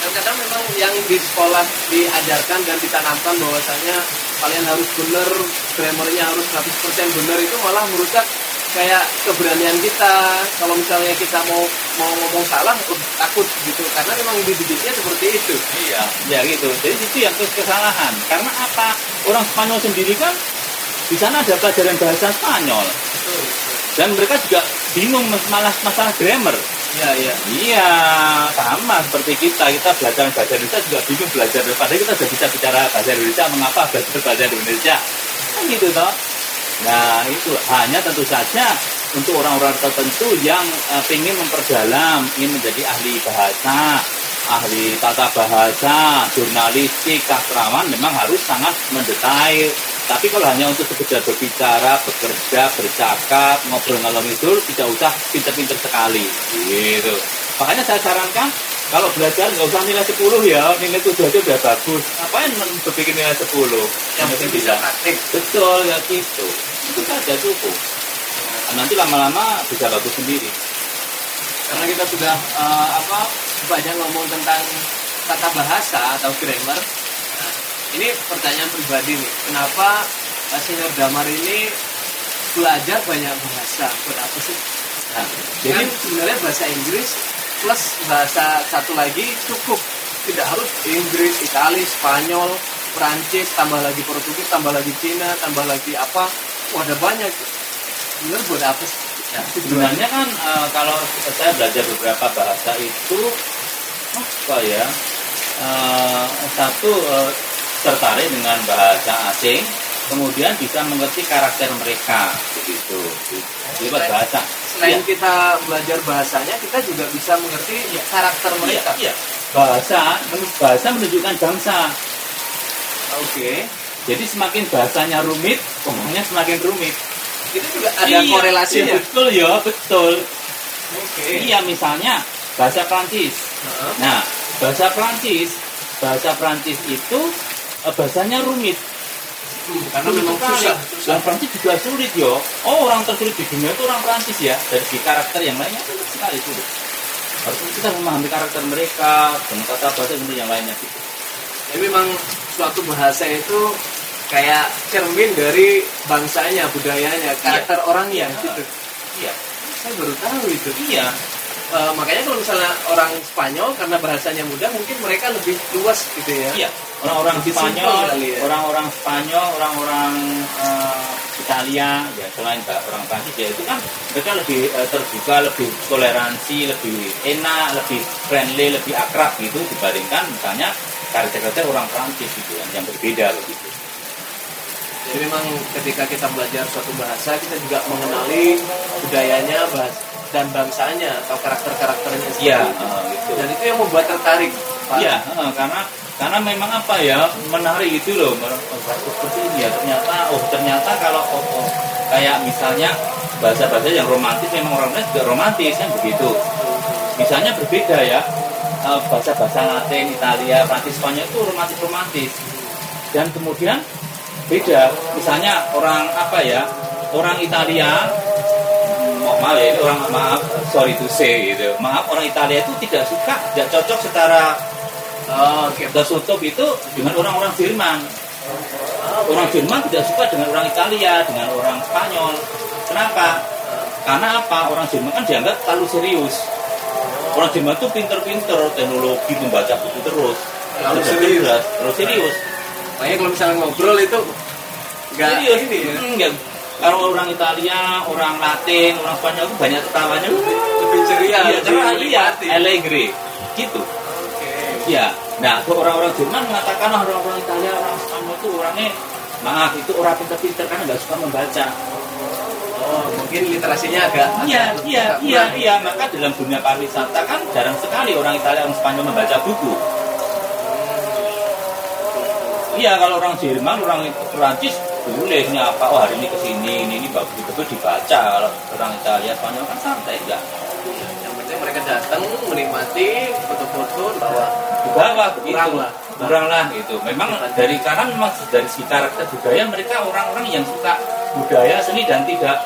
Dan kadang memang yang di sekolah diajarkan dan ditanamkan bahwasanya kalian harus benar, grammarnya harus 100% benar itu malah merusak kayak keberanian kita kalau misalnya kita mau mau ngomong salah uh, takut gitu karena memang dididiknya seperti itu Iya, ya gitu. Jadi itu yang kes- kesalahan. Karena apa? Orang Spanyol sendiri kan di sana ada pelajaran bahasa Spanyol dan mereka juga bingung mas- malah masalah grammar. iya iya Iya, sama seperti kita. Kita belajar bahasa Indonesia juga bingung belajar. Padahal kita sudah bisa bicara bahasa Indonesia. Mengapa belajar bahasa Indonesia? Kan gitu toh. Nah itu hanya tentu saja untuk orang-orang tertentu yang eh, ingin memperdalam, ingin menjadi ahli bahasa, ahli tata bahasa, jurnalistik, sastrawan memang harus sangat mendetail. Tapi kalau hanya untuk sekedar berbicara, bekerja, bercakap, ngobrol ngalor ngidul, tidak usah pinter-pinter sekali. Gitu. Makanya saya sarankan kalau belajar nggak usah nilai 10 ya, nilai 7 aja udah bagus. Ngapain berpikir nilai 10? yang penting bisa praktik Betul ya gitu. Itu saja cukup. Nanti lama-lama bisa bagus sendiri. karena kita sudah eh, apa banyak ngomong tentang tata bahasa atau grammar nah, ini pertanyaan pribadi nih. Kenapa eh, Senior Damar ini belajar banyak bahasa? Buat apa sih? Nah, jadi jadi sebenarnya bahasa Inggris plus bahasa satu lagi cukup. Tidak harus Inggris, Itali, Spanyol, Prancis, tambah lagi Portugis, tambah lagi Cina, tambah lagi apa. Wah ada banyak. Sebenarnya buat apa sih? Ya, sebenarnya kan eh, kalau saya belajar beberapa bahasa itu apa ya? eh, satu eh, tertarik dengan bahasa asing, kemudian bisa mengerti karakter mereka begitu. Lewat bahasa. selain Iya. kita belajar bahasanya kita juga bisa mengerti karakter mereka Iya, iya. Bahasa, bahasa menunjukkan bangsa. oke Jadi semakin bahasanya rumit, ngomongnya semakin rumit. itu juga ada Iya, korelasinya iya, betul ya, betul. oke Iya, misalnya bahasa Prancis. Heeh. Nah, bahasa Prancis, bahasa Prancis itu bahasanya rumit. Hmm, karena memang sekali. susah Dan susah Prancis juga sulit yo. Oh, orang tersulit di dunia itu orang Prancis ya. Dari segi karakter yang lainnya sulit sekali sulit. Harus kita memahami karakter mereka, dan kata bahasa dan yang lainnya gitu. Jadi memang suatu bahasa itu kayak cermin dari bangsanya, budayanya, karakter orangnya Iya. gitu. Iya, Saya baru tahu itu. iya. Eh, makanya kalau misalnya orang Spanyol karena bahasanya mudah mungkin mereka lebih luas gitu ya. Iya, orang-orang Spanyol, ya. orang-orang Spanyol, orang-orang eh, Italia, ya selain orang Prancis ya itu kan mereka lebih eh, terbuka, lebih toleransi, lebih enak, lebih friendly, lebih akrab gitu dibandingkan misalnya karakter-karakter orang Prancis gitu kan yang berbeda begitu. Jadi memang ketika kita belajar suatu bahasa kita juga mengenali budayanya, bahas dan bangsanya atau karakter-karakternya sendiri. eh, gitu. Dan itu yang membuat tertarik. Iya, karena karena memang apa ya menarik itu loh bahasa seperti ini ya ternyata oh ternyata kalau oh, oh, kayak misalnya bahasa-bahasa yang romantis memang orang lain juga romantis kan begitu. Misalnya berbeda ya eh, bahasa-bahasa Latin, Italia, Prancis, Spanyol itu romantis-romantis dan kemudian beda. Misalnya orang apa ya orang Italia maaf ya orang maaf sorry to say gitu. Maaf orang Italia itu tidak suka tidak cocok secara Oh, Oke. tertutup itu dengan orang-orang Jerman. Orang Jerman tidak suka dengan orang Italia dengan orang Spanyol. Kenapa? Karena apa? Orang Jerman kan dianggap terlalu serius. Orang Jerman itu pinter-pinter teknologi membaca buku terus. Terlalu serius. terlalu serius. Makanya kalau misalnya ngobrol itu nggak serius ini ya. Hmm, kalau orang Italia orang Latin orang Spanyol itu banyak ketawanya Lebih ceria, lebih karena iya, menikmati. allegri gitu Oke. Iya. Nah, kalau orang-orang Jerman mengatakan "Ah, orang-orang Italia, orang Spanyol itu orangnya maaf itu orang pinter-pinter karena nggak suka membaca. Oh, mungkin literasinya agak Iya, agak- iya, iya, iya. Maka dalam dunia pariwisata kan jarang sekali orang Italia, orang Spanyol membaca buku. Iya, kalau orang Jerman, orang Perancis boleh apa? Oh hari ini ke sini, ini ini bagus betul dibaca. Kalau orang Italia, Spanyol kan santai enggak. Yang penting mereka datang menikmati foto-foto bawah begitu Kurang lah. kurang lah gitu memang dari karena memang dari segi karakter budaya mereka orang-orang yang suka budaya seni dan tidak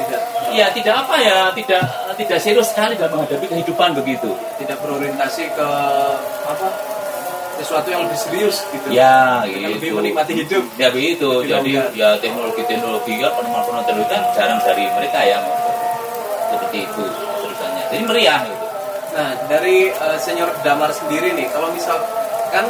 tidak ya tidak apa ya tidak tidak serius sekali dalam menghadapi kehidupan begitu tidak berorientasi ke apa sesuatu yang lebih serius gitu. Ya, gitu. lebih menikmati hidup. Ya begitu. Lebih Jadi longgar. ya teknologi-teknologi kan penemuan-penemuan teknologi kan jarang dari mereka yang seperti itu terusannya. Jadi meriah gitu. Nah, dari eh, senior Damar sendiri nih, kalau misalkan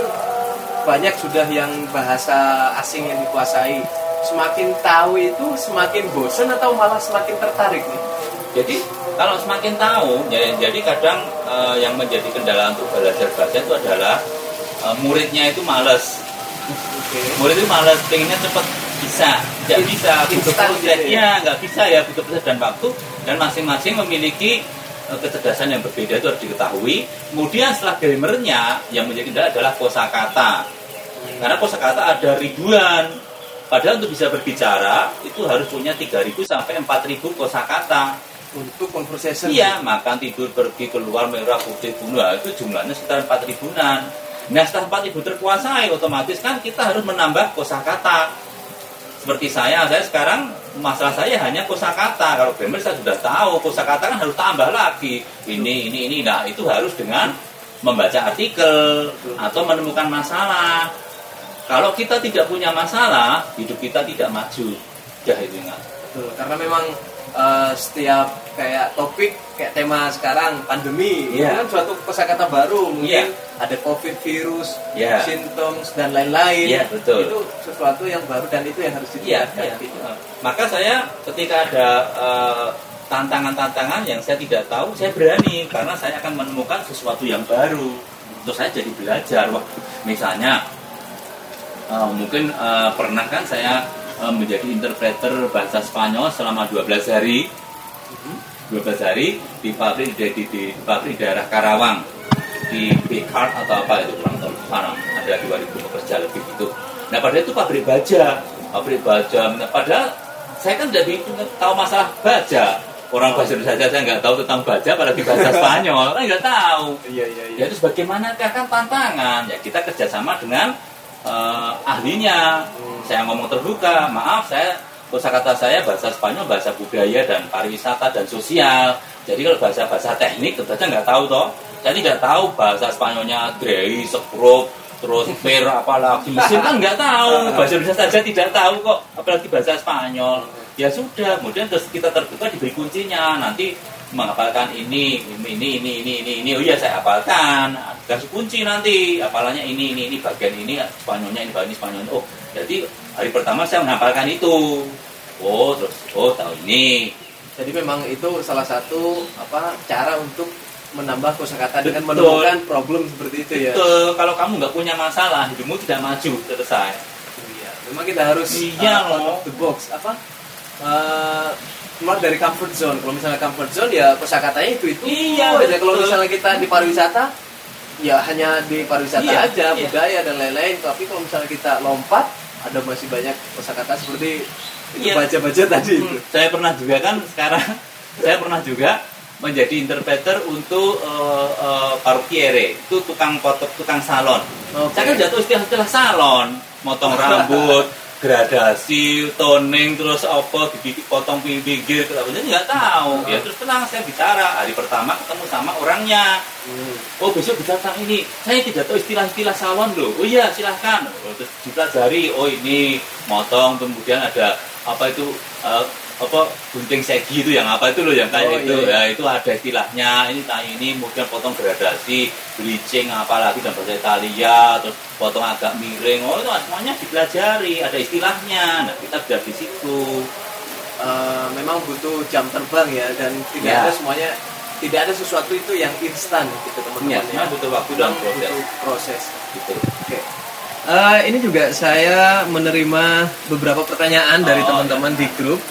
banyak sudah yang bahasa asing yang dikuasai, semakin tahu itu semakin bosan atau malah semakin tertarik nih? Jadi kalau semakin tahu, ya, jadi kadang eh, yang menjadi kendala untuk belajar bahasa itu adalah eh, muridnya itu males. Oke. Murid itu males, pengennya cepat bisa, In- bisa, butuh proses, gitu ya? nggak bisa ya butuh proses dan waktu dan masing-masing memiliki eh, kecerdasan yang berbeda itu harus diketahui. Kemudian setelah grammarnya yang menjadi kendala adalah kosakata. Karena kosakata ada ribuan. Padahal untuk bisa berbicara itu harus punya 3.000 sampai 4.000 kosakata. Untuk conversation. Iya, makan, tidur, pergi, keluar, merah, putih, bunuh itu jumlahnya sekitar 4 ribuan. Nah, setelah 4 ribu terkuasai, otomatis kan kita harus menambah kosakata. Seperti saya, saya sekarang masalah saya hanya kosakata. Kalau grammar saya sudah tahu, kosakata kan harus tambah lagi. Ini, ini, ini. Nah, itu harus dengan membaca artikel atau menemukan masalah. Kalau kita tidak punya masalah, hidup kita tidak maju. Enggak. Betul, karena memang eh, setiap kayak topik kayak tema sekarang pandemi itu Iya. kan suatu kosakata baru mungkin Iya. ada covid virus, Iya. symptoms dan lain-lain. Iya, betul. Itu sesuatu yang baru dan itu yang harus Iya, ditingkatkan. iya. gitu. Maka saya ketika ada eh, tantangan-tantangan yang saya tidak tahu, saya berani karena saya akan menemukan sesuatu yang baru. Terus saya jadi belajar. Wah, misalnya eh, mungkin eh, pernah kan saya menjadi interpreter bahasa Spanyol selama 12 hari. 12 hari di pabrik di, di, di pabrik daerah Karawang di Picard atau apa itu kurang tahu sekarang ada 2000 pekerja lebih itu. Nah padahal itu pabrik baja, pabrik baja. Nah, padahal saya kan jadi tahu masalah baja. Orang bahasa Indonesia saya nggak tahu tentang baja, apalagi bahasa Spanyol kan nggak tahu. Iya, iya, iya. Ya terus bagaimana kan tantangan? Ya kita kerjasama dengan eh, ahlinya. Saya ngomong terbuka, maaf saya kosakata saya bahasa Spanyol, bahasa budaya dan pariwisata dan sosial. Jadi kalau bahasa-bahasa teknik tentu saja nggak tahu toh. Saya tidak tahu bahasa Spanyolnya grey, sekrup, terus per apalagi mesin kan nggak tahu. Bahasa Indonesia saja tidak tahu kok, apalagi bahasa Spanyol. Ya sudah, kemudian terus kita terbuka diberi kuncinya. Nanti menghafalkan ini, ini, ini, ini, ini, ini. Oh iya saya hafalkan. Kasih kunci nanti. Hafalannya ini, ini, ini, bagian ini, Spanyolnya ini, bagian ini, Spanyolnya. Oh, jadi hari pertama saya menghafalkan itu. Oh, terus, oh tahu ini. Jadi memang itu salah satu apa cara untuk menambah kosakata dengan menemukan problem seperti itu ya. Betul, kalau kamu nggak punya masalah, hidupmu tidak maju, selesai. Iya, memang kita harus Iya, uh, loh. the box apa uh, keluar dari comfort zone. Kalau misalnya comfort zone ya kosakatanya itu itu Iya, aja. Kalau misalnya kita di pariwisata ya hanya di pariwisata Iya, aja, iya. budaya dan lain-lain. Tapi kalau misalnya kita lompat ada masih banyak kosakata seperti itu Iya. baca-baca tadi itu. Hmm, saya pernah juga kan sekarang saya pernah juga menjadi interpreter untuk uh, uh, itu tukang potong tukang salon Oke. saya kan jatuh istilah-istilah salon motong rambut gradasi toning terus apa dibikin potong pinggir apa jadi nggak tahu ya terus tenang saya bicara hari pertama ketemu sama orangnya Hmm. Oh besok bicara tentang ini. Saya tidak tahu istilah-istilah salon loh. Oh iya silahkan. Oh, terus dipelajari. Oh ini motong kemudian ada apa itu eh, apa gunting segi itu yang apa itu loh yang kayak Oh, itu iya, ya itu ada istilahnya ini kayak ini kemudian potong gradasi bleaching apalagi dan bahasa Italia terus potong agak miring oh itu semuanya dipelajari ada istilahnya nah kita sudah di situ Uh, memang butuh jam terbang ya dan tidak Ya. ada semuanya tidak ada sesuatu itu yang instan gitu ya, teman-teman ya. memang butuh waktu dan proses butuh proses. gitu Oke. Eh, ini juga saya menerima beberapa pertanyaan dari Oh, teman-teman di grup.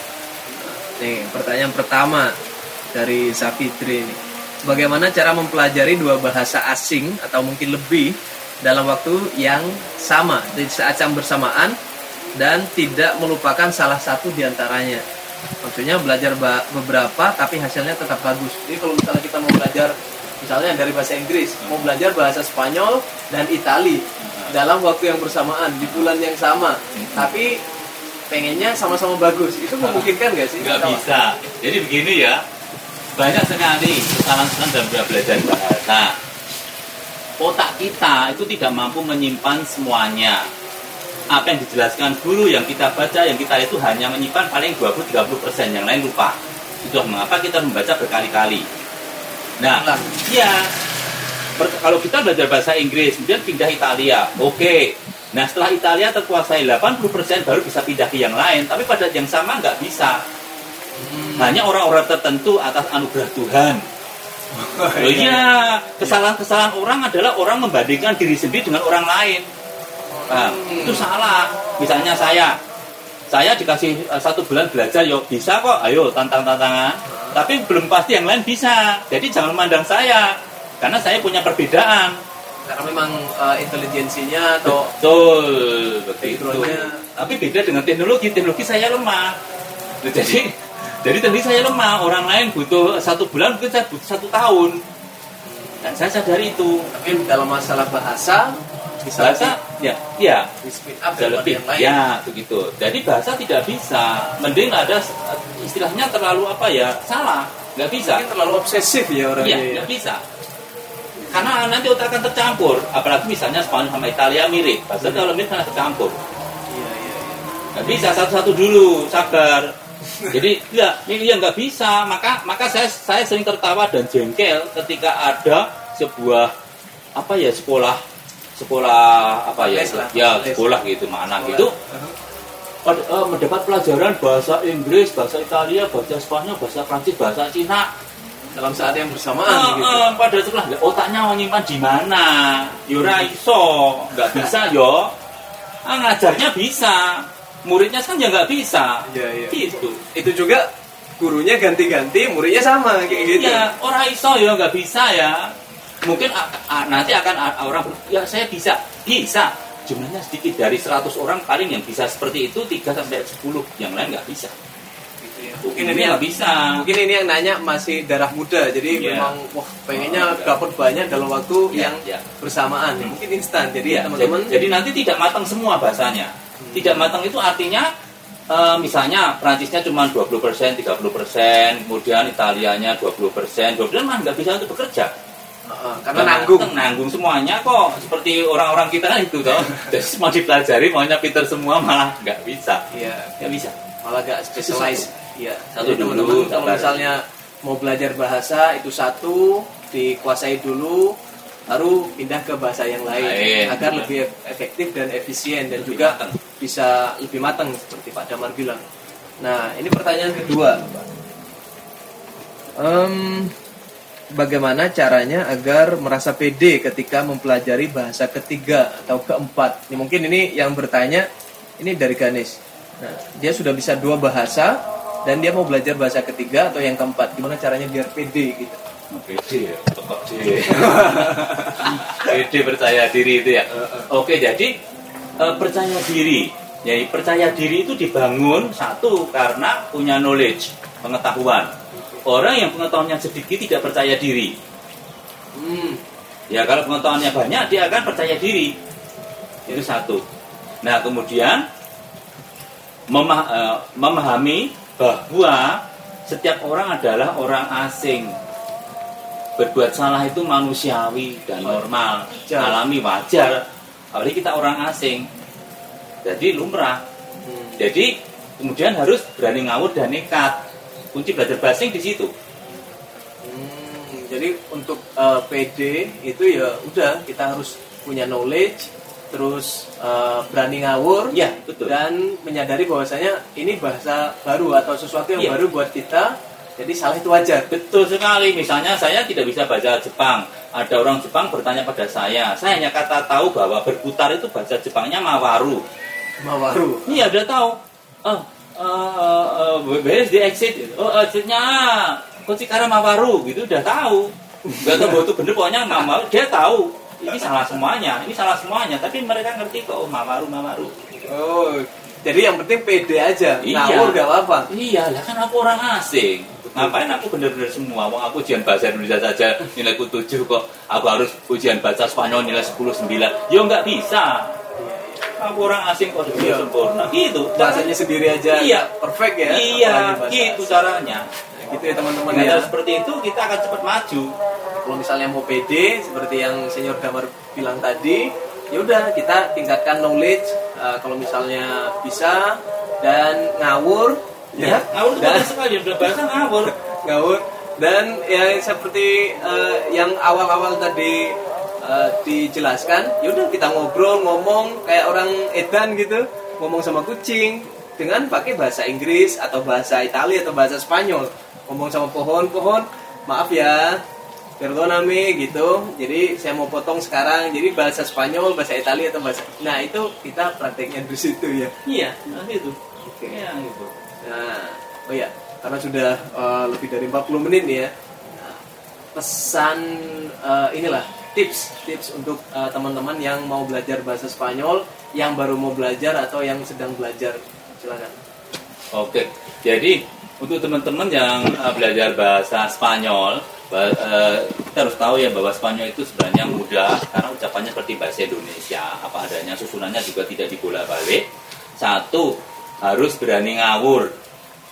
Nih, pertanyaan pertama dari Sapitri ini. Bagaimana cara mempelajari dua bahasa asing atau mungkin lebih dalam waktu yang sama di saat yang bersamaan dan tidak melupakan salah satu di antaranya. Maksudnya belajar beberapa tapi hasilnya tetap bagus. Jadi kalau misalnya kita mau belajar misalnya dari bahasa Inggris, mau belajar bahasa Spanyol dan Itali dalam waktu yang bersamaan di bulan yang sama, tapi pengennya sama-sama bagus, itu memungkinkan nggak sih? nggak bisa jadi begini ya banyak sekali kesalahan-kesalahan dalam belajar bahasa otak kita itu tidak mampu menyimpan semuanya. Apa yang dijelaskan guru yang kita baca, yang kita itu hanya menyimpan paling 20-30 persen, yang lain lupa. Itu mengapa kita membaca berkali-kali. Nah, iya. Kalau kita belajar bahasa Inggris, kemudian pindah Italia, oke. Nah, setelah Italia terkuasai 80% baru bisa pindah ke yang lain. Tapi pada yang sama nggak bisa. Hanya orang-orang tertentu atas anugerah Tuhan. Oh iya, kesalahan-kesalahan orang adalah orang membandingkan diri sendiri dengan orang lain. Nah, itu salah. Misalnya saya, saya dikasih eh, satu bulan belajar, yo bisa kok, ayo tantang-tantangan. Tapi belum pasti yang lain bisa. Jadi jangan memandang saya, karena saya punya perbedaan. Karena memang eh, intelijensinya atau Betul, begitu. Backgroundnya- Tapi beda dengan teknologi, teknologi saya lemah. Nah, Jadi, jadi teknologi saya lemah. Orang lain butuh satu bulan, mungkin saya butuh satu tahun. Dan saya sadari itu. tapi dalam masalah bahasa bisa Bahasa, ya, ya, di speed up bisa daripada lebih. yang lain. Ya, begitu. Jadi bahasa tidak bisa. Mending ada istilahnya terlalu apa ya? Salah, nggak bisa. Mungkin terlalu obsesif ya orangnya. Iya, ya. nggak bisa. Karena nanti otak akan tercampur. Apalagi misalnya Spanyol sama Italia mirip. Bahasa kalau mirip karena tercampur. Iya, iya, iya. Nggak bisa satu-satu dulu, sabar. Jadi ya, ini yang nggak bisa. Maka maka saya saya sering tertawa dan jengkel ketika ada sebuah apa ya sekolah sekolah apa ya Les lah, ya sekolah gitu mana Sekolah. gitu Uh-huh. eh, mendapat pelajaran bahasa Inggris, bahasa Italia, bahasa Spanyol, bahasa Prancis, bahasa Cina Dalam saat yang bersamaan Ah, gitu. ah, pada sekolah Lah, otaknya mau nyimpan di mana? Yura iso nggak bisa yo. Ah, ngajarnya bisa. Muridnya kan ya nggak bisa. Iya, iya. gitu. Itu juga gurunya ganti-ganti, muridnya sama kayak gitu. ya orang iso ya nggak bisa ya. Mungkin a- a- nanti akan a- orang ya saya bisa. Bisa. Jumlahnya sedikit dari 100 orang paling yang bisa seperti itu 3 sampai 10 yang lain nggak bisa. ya. Mungkin ini nggak bisa Mungkin ini yang nanya masih darah muda, jadi Iya. memang wah pengennya Oh, dapat banyak dalam waktu Ya, yang ya. bersamaan. Hmm. Mungkin instan. Jadi Iya, teman-teman jadi, jadi nanti tidak matang semua bahasanya. Tidak matang itu artinya eh, misalnya Prancisnya cuma 20%, 30%, kemudian Italianya 20%, 20% mah nggak bisa untuk bekerja. Heeh, karena Nggak nanggung. mateng, nanggung semuanya kok. Seperti orang-orang kita kan itu toh. Jadi mau dipelajari maunya pinter semua malah nggak bisa. Iya, Nggak bisa. malah gak specialize. Iya. Satu Jadi dulu, teman-teman kalau misalnya mau belajar bahasa itu satu dikuasai dulu baru pindah ke bahasa yang lain, Lain, agar benar. lebih efektif dan efisien dan Lebih juga matang. bisa lebih matang seperti Pak Damar bilang. Nah, ini pertanyaan kedua. Em, bagaimana caranya agar merasa pede ketika mempelajari bahasa ketiga atau keempat? Ini mungkin ini yang bertanya ini dari Ganesh. Nah, dia sudah bisa dua bahasa dan dia mau belajar bahasa ketiga atau yang keempat. Gimana caranya biar pede gitu? Pede, pokok pede. Pede percaya diri itu ya. Oke, jadi eh, percaya diri. Jadi percaya diri itu dibangun satu karena punya knowledge, pengetahuan. Orang yang pengetahuannya sedikit tidak percaya diri. Hmm, Ya kalau pengetahuannya banyak dia akan percaya diri. Itu satu. Nah kemudian memah- eh, memahami bahwa setiap orang adalah orang asing. Berbuat salah itu manusiawi dan normal, Wajar. alami wajar. Apalagi kita orang asing. Jadi lumrah. hmm. Jadi kemudian harus berani ngawur dan nekat. Kunci belajar bahasa di situ. Hmm, jadi untuk eh, PD itu ya udah kita harus punya knowledge, terus eh, berani ngawur Ya betul. dan menyadari bahwasanya ini bahasa baru atau sesuatu yang Iya. baru buat kita. Jadi salah itu wajar. Betul sekali. Misalnya saya tidak bisa bahasa Jepang. Ada orang Jepang bertanya pada saya. Saya hanya kata tahu bahwa berputar itu bahasa Jepangnya mawaru. Mawaru. Iya, dia tahu. Oh, uh, uh, is the exit? Oh, exitnya Kochikara mawaru. Gitu udah tahu. Gak tahu itu bener pokoknya mawaru. Dia tahu. Ini salah semuanya. Ini salah semuanya. Tapi mereka ngerti kok. Oh, mawaru, mawaru. Oh, jadi yang penting pede aja. Iya. Ngawur gak apa-apa. Iya, lah kan aku orang asing. Ngapain aku bener-bener semua? Wong aku ujian bahasa Indonesia saja nilaiku 7 kok. Aku harus ujian bahasa Spanyol nilai 10 9. Ya nggak bisa. Aku orang asing kok Iya. sempurna. Gitu. Bahasanya sendiri aja. Iya. Perfect ya. Iya, gitu caranya. Gitu ya teman-teman. Ya. seperti itu kita akan cepat maju. kalau misalnya mau PD seperti yang senior Damar bilang tadi ya udah kita tingkatkan knowledge uh, kalau misalnya bisa dan ngawur. Ya, ngawur itu dan sekali udah bahasa ngawur. Ngawur. Dan ya seperti uh, yang awal-awal tadi uh, dijelaskan ya udah kita ngobrol ngomong kayak orang edan gitu. Ngomong sama kucing dengan pakai bahasa Inggris atau bahasa Italia atau bahasa Spanyol. Ngomong sama pohon-pohon maaf ya perdoname gitu. Jadi saya mau potong sekarang. Jadi bahasa Spanyol bahasa Italia atau bahasa nah itu kita prakteknya di situ ya. Iya nah itu. Oke ya gitu. Nah oh ya karena sudah uh, lebih dari 40 menit nih ya. Nah, pesan uh, inilah tips tips untuk uh, teman-teman yang mau belajar bahasa Spanyol yang baru mau belajar atau yang sedang belajar silakan Oke, jadi untuk teman-teman yang uh, belajar bahasa Spanyol, uh, kita harus tahu ya bahwa Spanyol itu sebenarnya mudah karena ucapannya seperti bahasa Indonesia, apa adanya, susunannya juga tidak dibolak-balik. Satu, harus berani ngawur.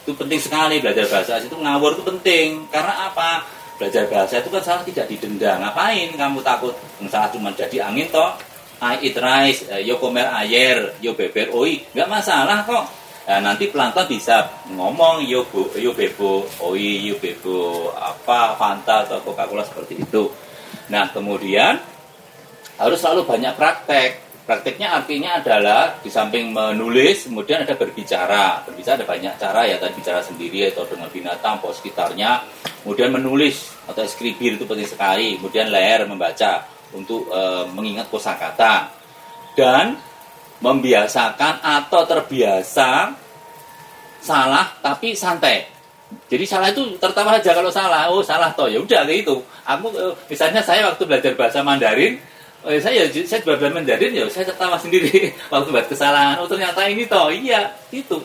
Itu penting sekali belajar bahasa itu ngawur itu penting. Karena apa? Belajar bahasa itu kan salah tidak didenda. Ngapain kamu takut? Salah cuma jadi angin toh. I eat rice, eh, yo comer ayer, yo beber oi, nggak masalah kok. Nah, nanti pelan-pelan bisa ngomong yo bu, yo bebo, oi, yo bebo apa Fanta atau Coca-Cola seperti itu. Nah, kemudian harus selalu banyak praktek. Prakteknya artinya adalah di samping menulis, kemudian ada berbicara. Berbicara ada banyak cara ya, tadi bicara sendiri atau dengan binatang, pos sekitarnya. Kemudian menulis atau eskribir itu penting sekali. Kemudian leher membaca untuk eh, mengingat kosakata. Dan membiasakan atau terbiasa salah tapi santai. Jadi salah itu tertawa aja kalau salah. Oh salah toh ya udah kayak itu. Aku eh, misalnya saya waktu belajar bahasa Mandarin, eh, saya saya belajar Mandarin ya saya tertawa sendiri waktu buat kesalahan. Oh ternyata ini toh iya itu.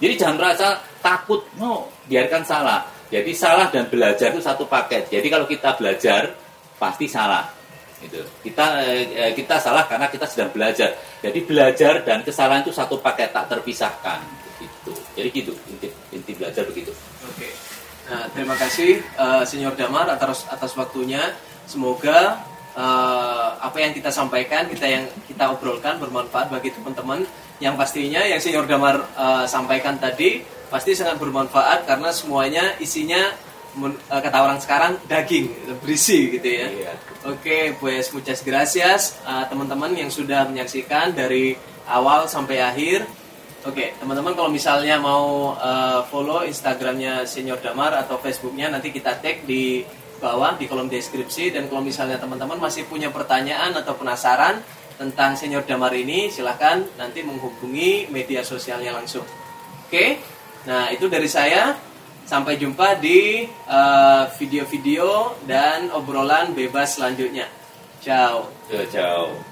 Jadi jangan merasa takut. No biarkan salah. Jadi salah dan belajar itu satu paket. Jadi kalau kita belajar pasti salah. Gitu. Kita eh, kita salah karena kita sedang belajar. Jadi belajar dan kesalahan itu satu paket tak terpisahkan. Gitu. Jadi gitu inti, inti belajar begitu. Oke. Nah, terima kasih uh, Senior Damar atas atas waktunya. Semoga uh, apa yang kita sampaikan, kita yang kita obrolkan bermanfaat bagi teman-teman. Yang pastinya yang Senior Damar uh, sampaikan tadi pasti sangat bermanfaat karena semuanya isinya men- uh, kata orang sekarang daging, berisi gitu ya. Iya. Oke, pues muchas gracias uh, teman-teman yang sudah menyaksikan dari awal sampai akhir. Oke, teman-teman kalau misalnya mau uh, follow Instagramnya Senior Damar atau Facebooknya nanti kita tag di bawah di kolom deskripsi dan kalau misalnya teman-teman masih punya pertanyaan atau penasaran tentang Senior Damar ini silahkan nanti menghubungi media sosialnya langsung. Oke, nah itu dari saya. Sampai jumpa di uh, video-video dan obrolan bebas selanjutnya. Ciao. ciao.